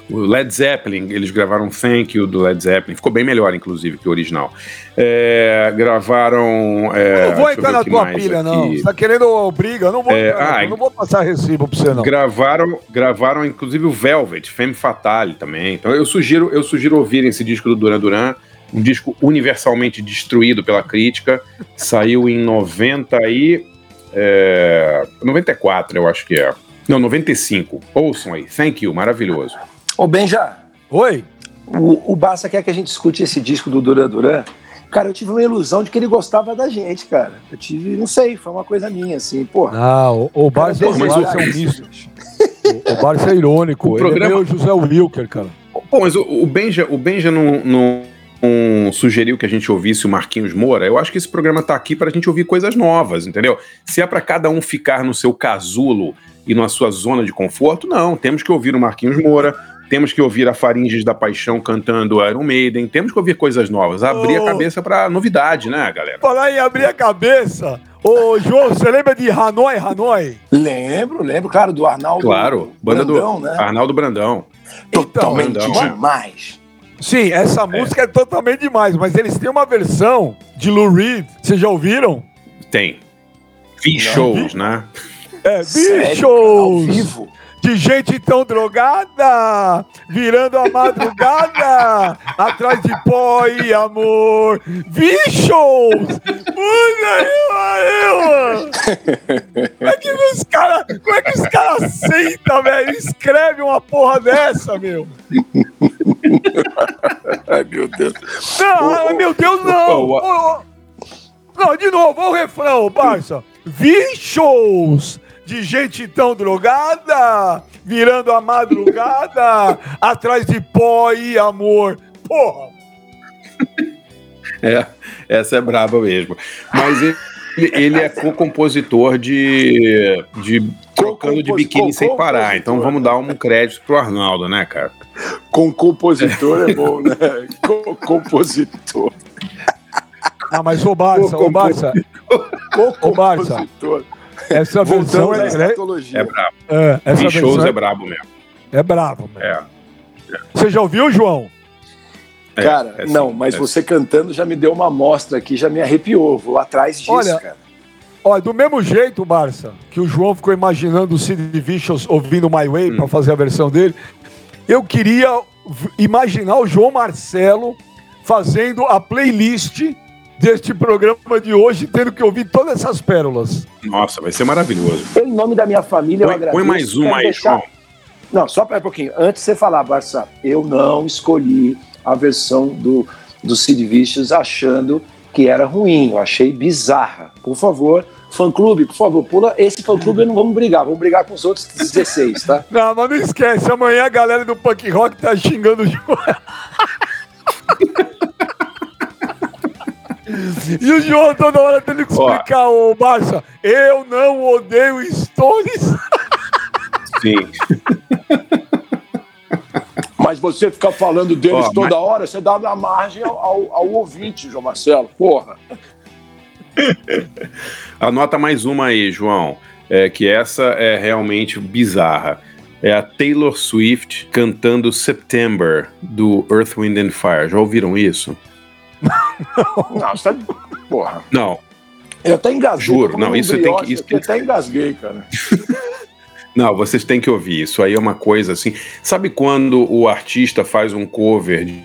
o Led Zeppelin. Eles gravaram Thank You do Led Zeppelin. Ficou bem melhor, inclusive, que o original. É, gravaram. É, Eu não vou entrar na tua pilha, aqui. não. Você tá querendo briga? Não vou, É, entrar, ah, não vou passar recibo pra você, não. Gravaram, gravaram inclusive o Velvet, Femme Fatale também. Então eu sugiro, eu sugiro ouvirem esse disco do Duran Duran, um disco universalmente destruído pela crítica. Saiu em 90 e é, 94, eu acho que é. Não, 95. Ouçam aí. Thank you, maravilhoso. Ô, Benja, Oi? o, o Barça quer que a gente escute esse disco do Duran Duran Cara, eu tive uma ilusão de que ele gostava da gente, cara. Eu tive, não sei, foi uma coisa minha, assim, porra. Ah, o, o Barça, o Barça é um misto. o, o Barça é irônico. O ele programa... é meio José Wilker, cara. Pô, mas o, o Benja, o Benja não, não, não, sugeriu que a gente ouvisse o Marquinhos Moura. Eu acho que esse programa tá aqui pra gente ouvir coisas novas, entendeu? Se é para cada um ficar no seu casulo e na sua zona de conforto, não. Temos que ouvir o Marquinhos Moura, temos que ouvir a Faringes da Paixão cantando Iron Maiden, temos que ouvir coisas novas, abrir oh. a cabeça para novidade, né, galera? Falar em abrir a cabeça, ô João, você lembra de Hanoi, Hanoi? Lembro, lembro, claro, do Arnaldo Claro, banda Brandão, do né? Arnaldo Brandão. Totalmente então, demais. Sim, essa música é. é totalmente demais, mas eles têm uma versão de Lou Reed, vocês já ouviram? Tem. V-Shows, né? É, V-Shows! Ao vivo de gente tão drogada, virando a madrugada, atrás de pó e amor. Bichos! Puta que Como é que os caras como é que os caras aceitam, velho? Escreve uma porra dessa, meu. Ai, meu Deus. Não, oh, meu Deus, não. Oh, oh. Não, de novo, o refrão, Barça. Bichos! De gente tão drogada, virando a madrugada, atrás de pó e amor. Porra! É, essa é braba mesmo. Mas ele, ele é co-compositor de, de Trocando de Biquíni Sem Parar. Então vamos dar um crédito pro Arnaldo, né, cara? Com compositor é bom, né? Co-compositor. Ah, mas o Barça, o Barça. O Barça. Essa versão é, é, é brabo. É, essa versão shows é, é brabo mesmo. É brabo mesmo. É. Você já ouviu, João? É, cara, é não, mas é você cantando já me deu uma amostra aqui, já me arrepiou. Vou atrás disso, olha, cara. Olha, do mesmo jeito, Barça, que o João ficou imaginando o Sid Vicious ouvindo My Way hum. para fazer a versão dele, eu queria imaginar o João Marcelo fazendo a playlist deste programa de hoje, tendo que ouvir todas essas pérolas. Nossa, vai ser maravilhoso. Em nome da minha família, põe, eu agradeço. Põe mais uma aí, deixar... João. Não, só para um pouquinho. Antes de você falar, Barça, eu não escolhi a versão do, do Sid Vicious achando que era ruim. Eu achei bizarra. Por favor, fã-clube, por favor, pula. Esse fã-clube não vamos brigar, vamos brigar com os outros 16, tá? Não, mas não esquece, amanhã a galera do punk rock tá xingando o João. E o João toda hora tendo que explicar, ô Barça, eu não odeio Stones. Sim. Mas você ficar falando deles Ó, toda mas... hora, você dá a margem ao, ao, ao ouvinte, João Marcelo. Porra. Anota mais uma aí, João. É, que essa é realmente bizarra. É a Taylor Swift cantando September do Earth, Wind and Fire. Já ouviram isso? Não, você tá. Porra. Não. Eu até engasguei. Juro, não, isso tem que. Isso tem... até engasguei, cara. não, vocês têm que ouvir. Isso aí é uma coisa assim. Sabe quando o artista faz um cover de,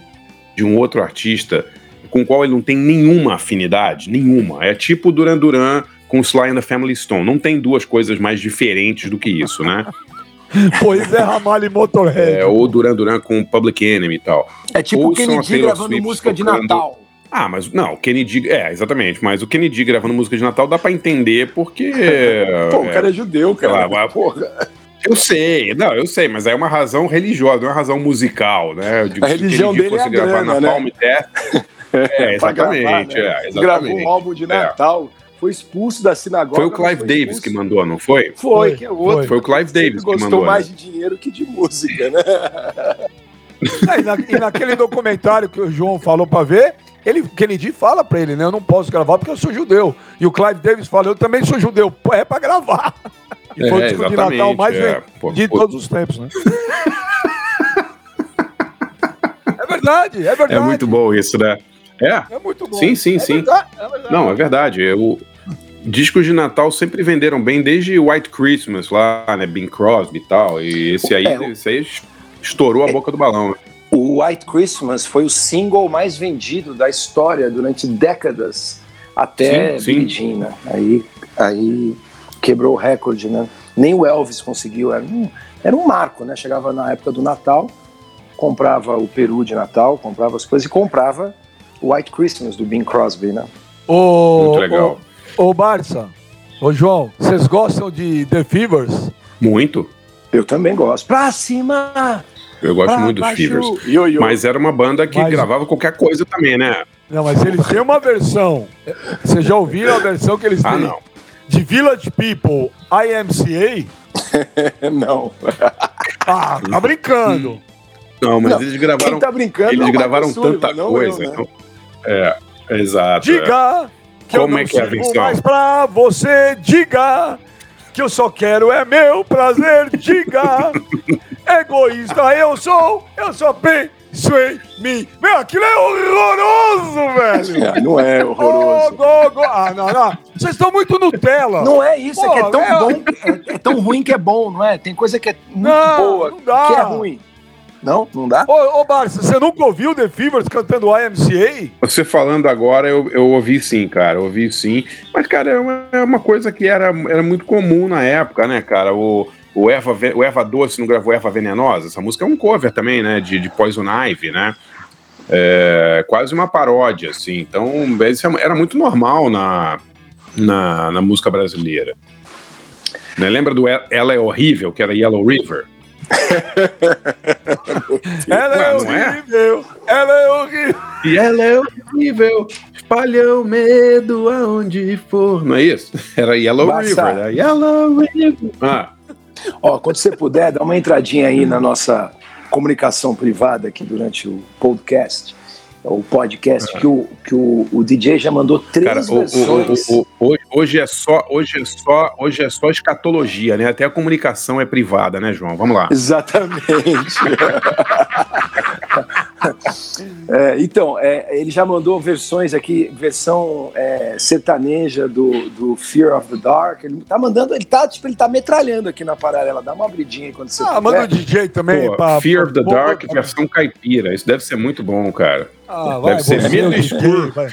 de um outro artista com o qual ele não tem nenhuma afinidade? Nenhuma. É tipo Duran Duran com Sly and the Family Stone. Não tem duas coisas mais diferentes do que isso, né? pois é, Ramalho e Motorhead. É, ou Duran Duran com Public Enemy e tal. É tipo o Kennedy gravando Swift música de Natal. Ah, mas não, o Kennedy. É, exatamente. Mas o Kennedy gravando música de Natal dá pra entender porque. Pô, o cara é judeu, cara. Lá, porra. Eu sei, não, eu sei, mas é uma razão religiosa, não é uma razão musical, né? Digo, a religião dele fosse é gravar grana, na né? É, exatamente, gravar, né? é, exatamente. Gravou um álbum de Natal. É foi expulso da sinagoga. Foi o Clive foi Davis que mandou, não foi? Foi, foi que é outro. Foi, foi o Clive Davis que mandou. Gostou mais né? de dinheiro que de música, né? É, e, na, e, naquele documentário que o João falou para ver, ele, Kennedy fala para ele, né? Eu não posso gravar porque eu sou judeu. E o Clive Davis fala, eu também sou judeu. É para gravar. E foi é, o disco de Natal mais é, de todos os tempos, né? é verdade, é verdade. É muito bom isso, né? É. É muito bom. Sim, sim, é sim. Verdade, é verdade. Não, é verdade. Eu, discos de Natal sempre venderam bem, desde White Christmas lá, né? Bing Crosby e tal. E esse aí, é, esse aí estourou a boca do balão. O White Christmas foi o single mais vendido da história durante décadas até sim, Jean, né? Aí, aí quebrou o recorde, né? Nem o Elvis conseguiu, era um, era um marco, né? Chegava na época do Natal, comprava o peru de Natal, comprava as coisas e comprava White Christmas do Bing Crosby, né? Ô, Muito legal. Ô, ô Barça, ô João, vocês gostam de The Fevers? Muito. Eu também gosto. Pra cima! Eu gosto pra muito dos. Fevers. Yo, yo. Mas era uma banda que Mas- gravava qualquer coisa também, né? Não, mas eles têm uma versão. Vocês já ouviram a versão que eles têm? Ah, não. De Village People, IMCA? Não. Ah, tá brincando. Não, mas Não, eles gravaram. Quem tá brincando é Eles Michael gravaram Sullivan, tanta não coisa. eu, né? então- É, exato. é. Diga que Como eu não é que é a versão? mais pra você. Diga que eu só quero é meu prazer. Diga, egoísta eu sou, eu só penso em mim. Meu, aquilo é horroroso, velho. É, não é horroroso. go, go. Ah, não, não. Vocês estão muito Nutella. Não é isso, é que é Pô, tão é- bom, é, é tão ruim que é bom, não é? Tem coisa que é muito Não, boa, não dá. que é ruim. Não? Não dá? Ô, ô Barça, você nunca ouviu The Fevers cantando IMCA? Você falando agora, eu, eu ouvi sim, cara, eu ouvi sim. Mas, cara, é uma, é uma coisa que era, era muito comum na época, né, cara? O, o, Erva, Ve- o Erva Doce não gravou Erva Venenosa? Essa música é um cover também, né, de, de Poison Ivy, né? É, quase uma paródia, assim. Então, isso era muito normal na, na, na música brasileira. Né, Lembra do Ela é Horrível, que era Yellow River? Ela é é? horrível, ela é horrível. E ela é horrível, espalha o medo aonde for. Não é isso? Era Yellow. River. Era Yellow River. Ah, Ó, quando você puder, dá uma entradinha aí na nossa comunicação privada aqui durante o podcast, o podcast, que, o, que o, o DJ já mandou três cara, versões. o- o- hoje, hoje é só, hoje é só, hoje é só escatologia, né? Até a comunicação é privada, né, João? Vamos lá. Exatamente. É, então, é, ele já mandou versões aqui, versão é, sertaneja do, do Fear of the Dark. Ele tá mandando, ele tá, tipo, ele tá metralhando aqui na paralela. Dá uma abridinha aí quando você Ah, puder. manda o DJ também. Pô, pra- Fear of the pra- Dark, pra- versão caipira. Isso deve ser muito bom, cara. Ah, vai, Deve ser medo escuro. vai.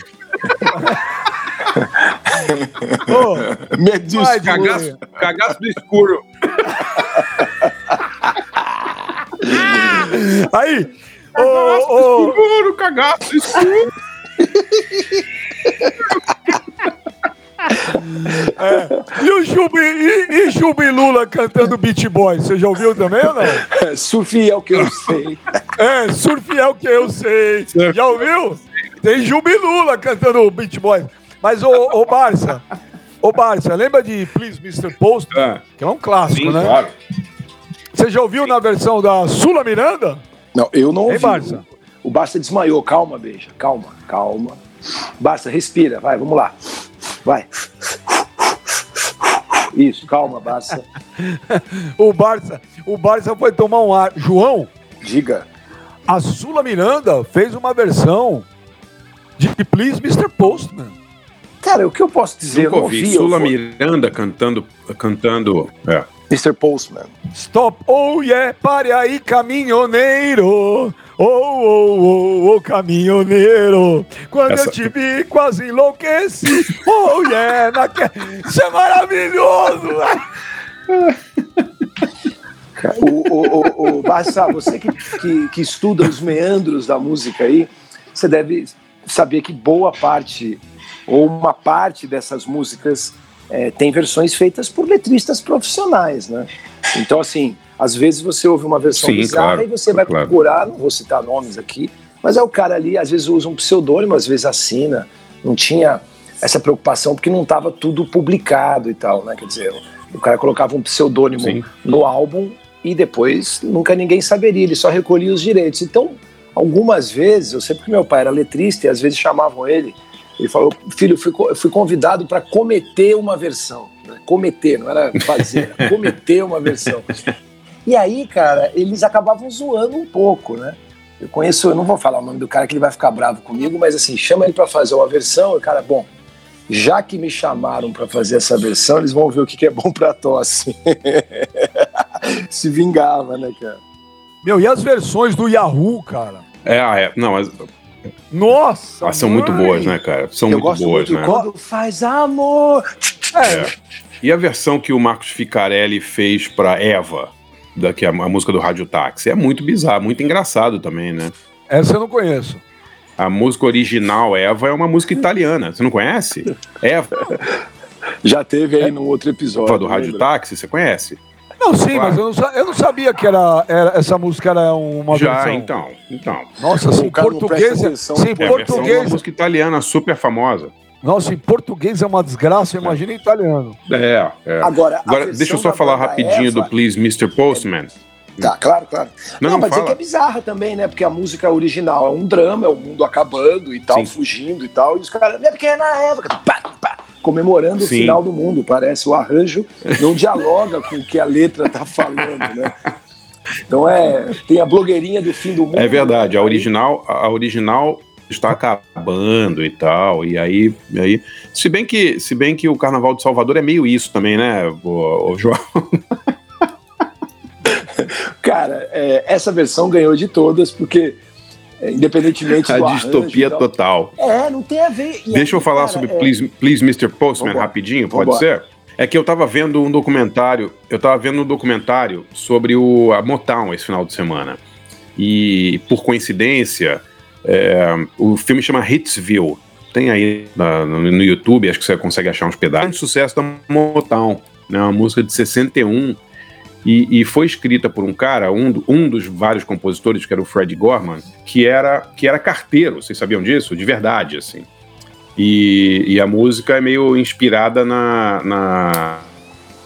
Medo escuro. Cagaço, cagaço do escuro. aí, ô, escuro, cagaço escuro. e o Chubi, e, e Chubilula cantando Beat Boy, você já ouviu também ou não? Surf é o que eu sei. É, surf é o que eu sei. Surf. Já ouviu? Tem Jubilula cantando Beat Boy. Mas, ô, ô Barça, ô Barça, lembra de Please Mr. Post? Ah, Que é um clássico, sim, né? claro. Você já ouviu na versão da Sula Miranda? Não, eu não ouvi. Hein, Barça? O Barça desmaiou. Calma, beija. Calma, calma. Barça, respira. Vai, vamos lá. Vai. Isso, calma, Barça. O Barça, o Barça foi tomar um ar. João, Diga. a Sula Miranda fez uma versão de Please Mr. Postman. Cara, o que eu posso dizer? Nunca eu não ouvi. ouvi. eu Sula vou- Miranda cantando. cantando é. Mr. Postman. Stop, oh yeah, pare aí, caminhoneiro. Oh, oh, oh, oh, caminhoneiro. Quando Essa- eu te vi, quase enlouqueci. Oh yeah, naque... isso é maravilhoso. O, o, o, o Barça, você que, que, que estuda os meandros da música aí, você deve saber que boa parte, ou uma parte dessas músicas, é, tem versões feitas por letristas profissionais, né? Então, assim, às vezes você ouve uma versão Sim, bizarra claro, e você vai claro. procurar, não vou citar nomes aqui, mas é o cara ali, às vezes usa um pseudônimo, às vezes assina, não tinha essa preocupação porque não estava tudo publicado e tal, né? Quer dizer, o cara colocava um pseudônimo Sim. no álbum e depois nunca ninguém saberia, ele só recolhia os direitos. Então, algumas vezes, eu sei porque meu pai era letrista e às vezes chamavam ele, ele falou: Filho, eu fui, eu fui convidado para cometer uma versão. né? Cometer, não era fazer, era cometer uma versão. E aí, cara, eles acabavam zoando um pouco, né? Eu conheço, eu não vou falar o nome do cara que ele vai ficar bravo comigo, mas assim, chama ele para fazer uma versão, e o cara, bom, já que me chamaram para fazer essa versão, eles vão ver o que que é bom para tosse. Se vingava, né, cara? Meu, e as versões do Yahoo, cara? É, ah, é. Não, mas Nossa! elas são muito boas, né, cara? São Eu muito gosto boas, muito né? quando faz amor. É, E a versão que o Marcos Ficarelli fez pra Eva, da, que é a, a música do Rádio Táxi, é muito bizarro, muito engraçado também, né? essa eu não conheço. A música original, Eva, é uma música italiana. Você não conhece? Eva. Já teve aí num outro episódio. do Rádio Táxi, você conhece? Não, sim, claro. mas eu não, eu não, sabia que era, era, essa música era uma Já, versão. então, então. Nossa, se em português, é- em é português, uma música italiana super famosa. Nossa, em português é uma desgraça, imagina em italiano. É, é. Agora, Agora deixa eu só falar rapidinho Eva, do Please Mr. Postman. Tá, claro, claro. Não, mas fala. é que é bizarra também, né? Porque a música original é um drama, é o mundo acabando e tal, Sim. fugindo e tal, e os caras, é porque é na época, pá, pá, comemorando Sim. o final do mundo, parece. O arranjo não dialoga com o que a letra tá falando, né? Então é. Tem a blogueirinha do fim do mundo. É verdade, a original, a original está acabando e tal, e aí, e aí se bem que se bem que o Carnaval de Salvador é meio isso também, né, o, o João? Cara, é, essa versão ganhou de todas, porque, é, independentemente A do arranjo distopia tal, total. É, não tem a ver. E Deixa eu aí, falar cara, sobre é, Please, Please Mr. Postman Vambora. rapidinho, pode Vambora. ser? É que eu tava vendo um documentário, eu tava vendo um documentário sobre o, a Motown esse final de semana. E, por coincidência, é, o filme chama Hitsville. Tem aí na- no, YouTube, acho que você consegue achar uns pedaços. de sucesso da Motown, né, uma música de 61. E, e foi escrita por um cara, um, um dos vários compositores, que era o Fred Gorman, que era, que era carteiro, vocês sabiam disso? De verdade, assim. E, e a música é meio inspirada na, na,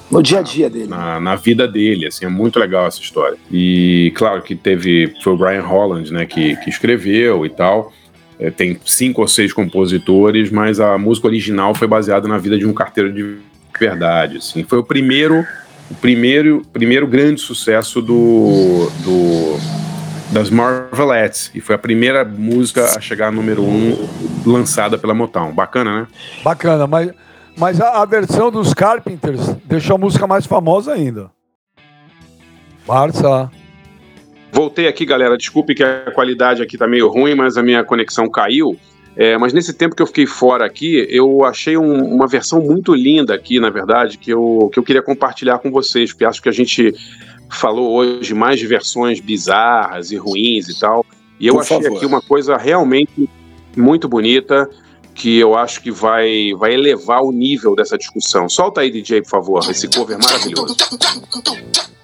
No dia a dia dele. na, na vida dele, assim, é muito legal essa história. E claro que teve, foi o Brian Holland, né, que, que escreveu e tal. É, tem cinco ou seis compositores, mas a música original foi baseada na vida de um carteiro de verdade, assim. Foi o primeiro, o primeiro, primeiro grande sucesso do, do das Marvelettes e foi a primeira música a chegar número um lançada pela Motown. Bacana, né? Bacana, mas, mas a, a versão dos Carpenters deixou a música mais famosa ainda. Barça. Voltei aqui, galera. Desculpe que a qualidade aqui tá meio ruim, mas a minha conexão caiu. É, mas nesse tempo que eu fiquei fora aqui, eu achei um- uma versão muito linda aqui, na verdade, que eu, que eu queria compartilhar com vocês, porque acho que a gente falou hoje mais de versões bizarras e ruins e tal. E eu Por achei favor. aqui uma coisa realmente muito bonita, que eu acho que vai, vai elevar o nível dessa discussão. Solta aí, DJ, por favor, esse cover maravilhoso.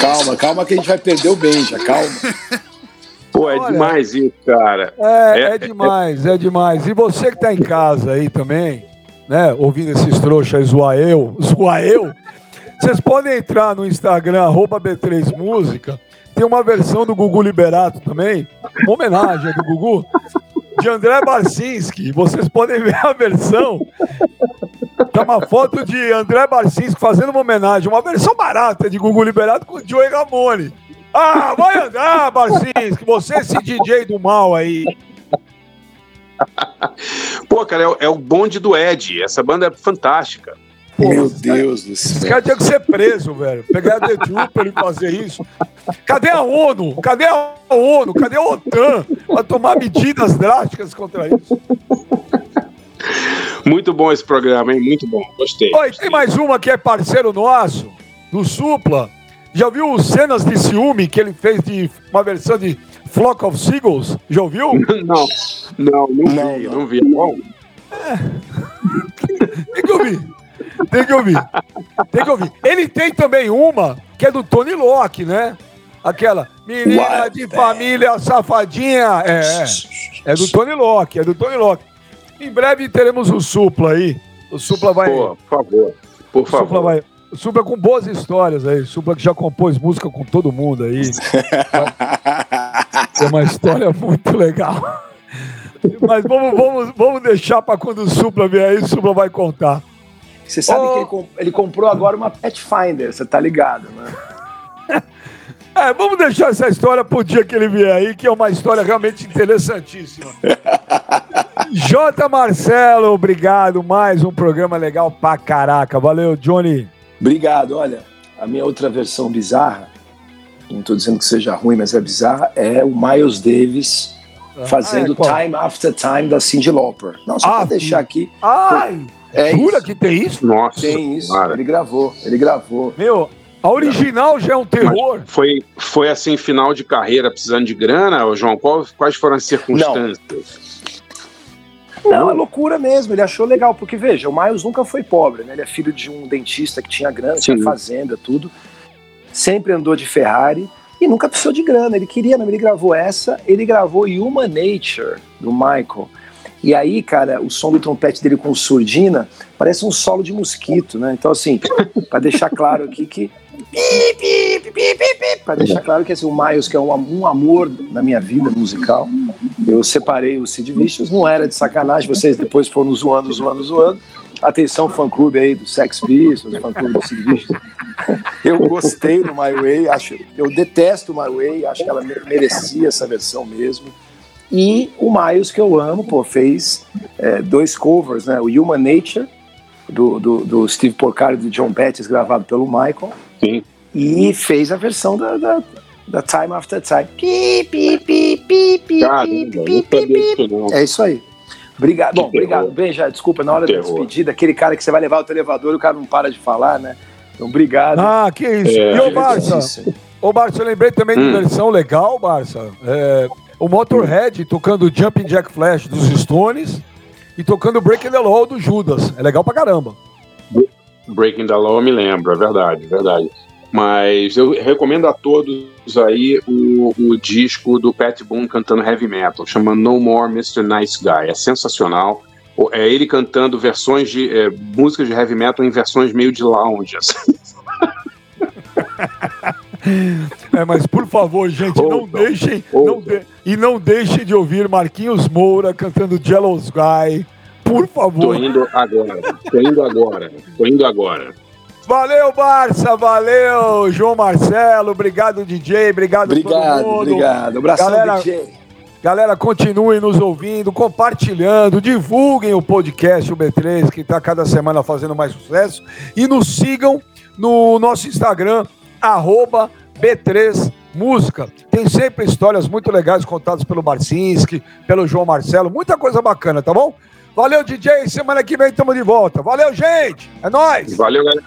Calma, calma que a gente vai perder o Benja, calma. É Olha. demais isso, cara. É, É, é, demais, é demais. E você que tá em casa aí também, né, ouvindo esses trouxas aí, zoar eu, zoar eu, vocês podem entrar no Instagram, arroba B3 Música, tem uma versão do Gugu Liberato também, uma homenagem do Gugu, de André Barcinski. Vocês podem ver a versão. Tá uma foto de André Barcinski fazendo uma homenagem, uma versão barata de Gugu Liberato com o Joey Ramone. Ah, vai andar, Barcinski, você esse DJ do mal aí. Pô, cara, é, o- é o bonde do Ed. Essa banda é fantástica. Meu Deus do Esse céu. cara tinha que ser preso, velho. Pegar a The Trooper ele fazer isso. Cadê a ONU? Cadê a ONU? Cadê a OTAN? Pra tomar medidas drásticas contra isso. Muito bom esse programa, hein? Muito bom. Gostei. Oi, tem mais uma que é parceiro nosso, do Supla. Já ouviu os cenas de ciúme que ele fez de uma versão de Flock of Seagulls? Já ouviu? Não, não, não, Não, vi, não. não vi. Bom, Tem que ouvir. Tem que ouvir. Tem que ouvir. Ele tem também uma que é do Tony Locke, né? Aquela menina What de família safadinha. É, é. É do Tony Locke, é do Tony Locke. Em breve teremos o Supla aí. O Supla vai. pô, por favor. Por o Supla favor. vai. O Supla com boas histórias aí. O Supla que já compôs música com todo mundo aí. É uma história muito legal. Mas vamos, vamos, vamos deixar para quando o Supla vier aí, o Supla vai contar. Você sabe Ô. que ele, com- ele comprou agora uma Pathfinder, você tá ligado, né? É, vamos deixar essa história pro dia que ele vier aí, que é uma história realmente interessantíssima. J. Marcelo, obrigado. Mais um programa legal pra caraca. Valeu, Johnny. Obrigado. Olha, a minha outra versão bizarra, não estou dizendo que seja ruim, mas é bizarra, é o Miles Davis fazendo Ah, é? Time After Time da Cyndi Lauper. Não, só Ah, pra deixar aqui. Ai, É jura isso. que tem isso? Nossa, Tem isso. senhora. Ele gravou, ele gravou. Meu, a original já é um terror. Foi, foi assim, final de carreira, precisando de grana, João? Qual- quais foram as circunstâncias? Não, é loucura mesmo. Ele achou legal, porque veja, o Miles nunca foi pobre, né? Ele é filho de um dentista que tinha grana, tinha Sim. fazenda, tudo. Sempre andou de Ferrari e nunca precisou de grana. Ele queria, não, ele gravou essa, ele gravou Human Nature, do Michael. E aí, cara, o som do trompete dele com surdina parece um solo de mosquito, né? Então, assim, para deixar claro aqui que. Para deixar claro que assim, o Miles, que é um, um amor na minha vida musical, eu separei o Sid Vicious, não era de sacanagem, vocês depois foram zoando, zoando, zoando. Atenção, fã-clube aí do Sex Pistols, fã-clube do Sid Vicious. Eu gostei do My Way, acho, eu detesto o My Way, acho que ela me- merecia essa versão mesmo. E o Miles, que eu amo, pô, fez é, dois covers, né? O Human Nature, do, do, do Steve Porcaro e do John Pettis, gravado pelo Michael, Sim. e fez a versão da, da, da Time After Time. Pi, pi, pi, pi, pi, Caramba, pi, pi, pi. É isso aí. Obrigado. Que Bom, obrigado. Bem, já, desculpa, na hora da Terror. despedida, aquele cara que você vai levar o teu elevador e o cara não para de falar, né? Então, obrigado. Ah, que isso. É, e ô, Barça, ô, Barça, eu lembrei também de Hum. versão legal, Barça. É, o Motorhead tocando Jumping Jack Flash dos Stones e tocando Breaking the Law do Judas. É legal pra caramba. Breaking the Law eu me lembro, é verdade, é verdade. Mas eu recomendo a todos aí o, o disco do Pat Boone cantando heavy metal, chama No More Mr. Nice Guy. É sensacional. É ele cantando versões de é, músicas de heavy metal em versões meio de lounge. assim. É, mas por favor, gente, não deixem. não de- e não deixem de ouvir Marquinhos Moura cantando Jealous Guy. Por Tô favor. indo agora, tô indo agora, tô indo agora. Valeu, Barça. Valeu, João Marcelo. Obrigado, DJ. Obrigado, Obrigado, todo mundo. obrigado. Abração, Galera, DJ. Galera, continuem nos ouvindo, compartilhando, divulguem o podcast o B3, que está cada semana fazendo mais sucesso. E nos sigam no nosso Instagram, arroba B3 Música. Tem sempre histórias muito legais contadas pelo Marcinski, pelo João Marcelo, muita coisa bacana, tá bom? Valeu, DJ. Semana que vem estamos de volta. Valeu, gente. É nóis. Valeu, galera.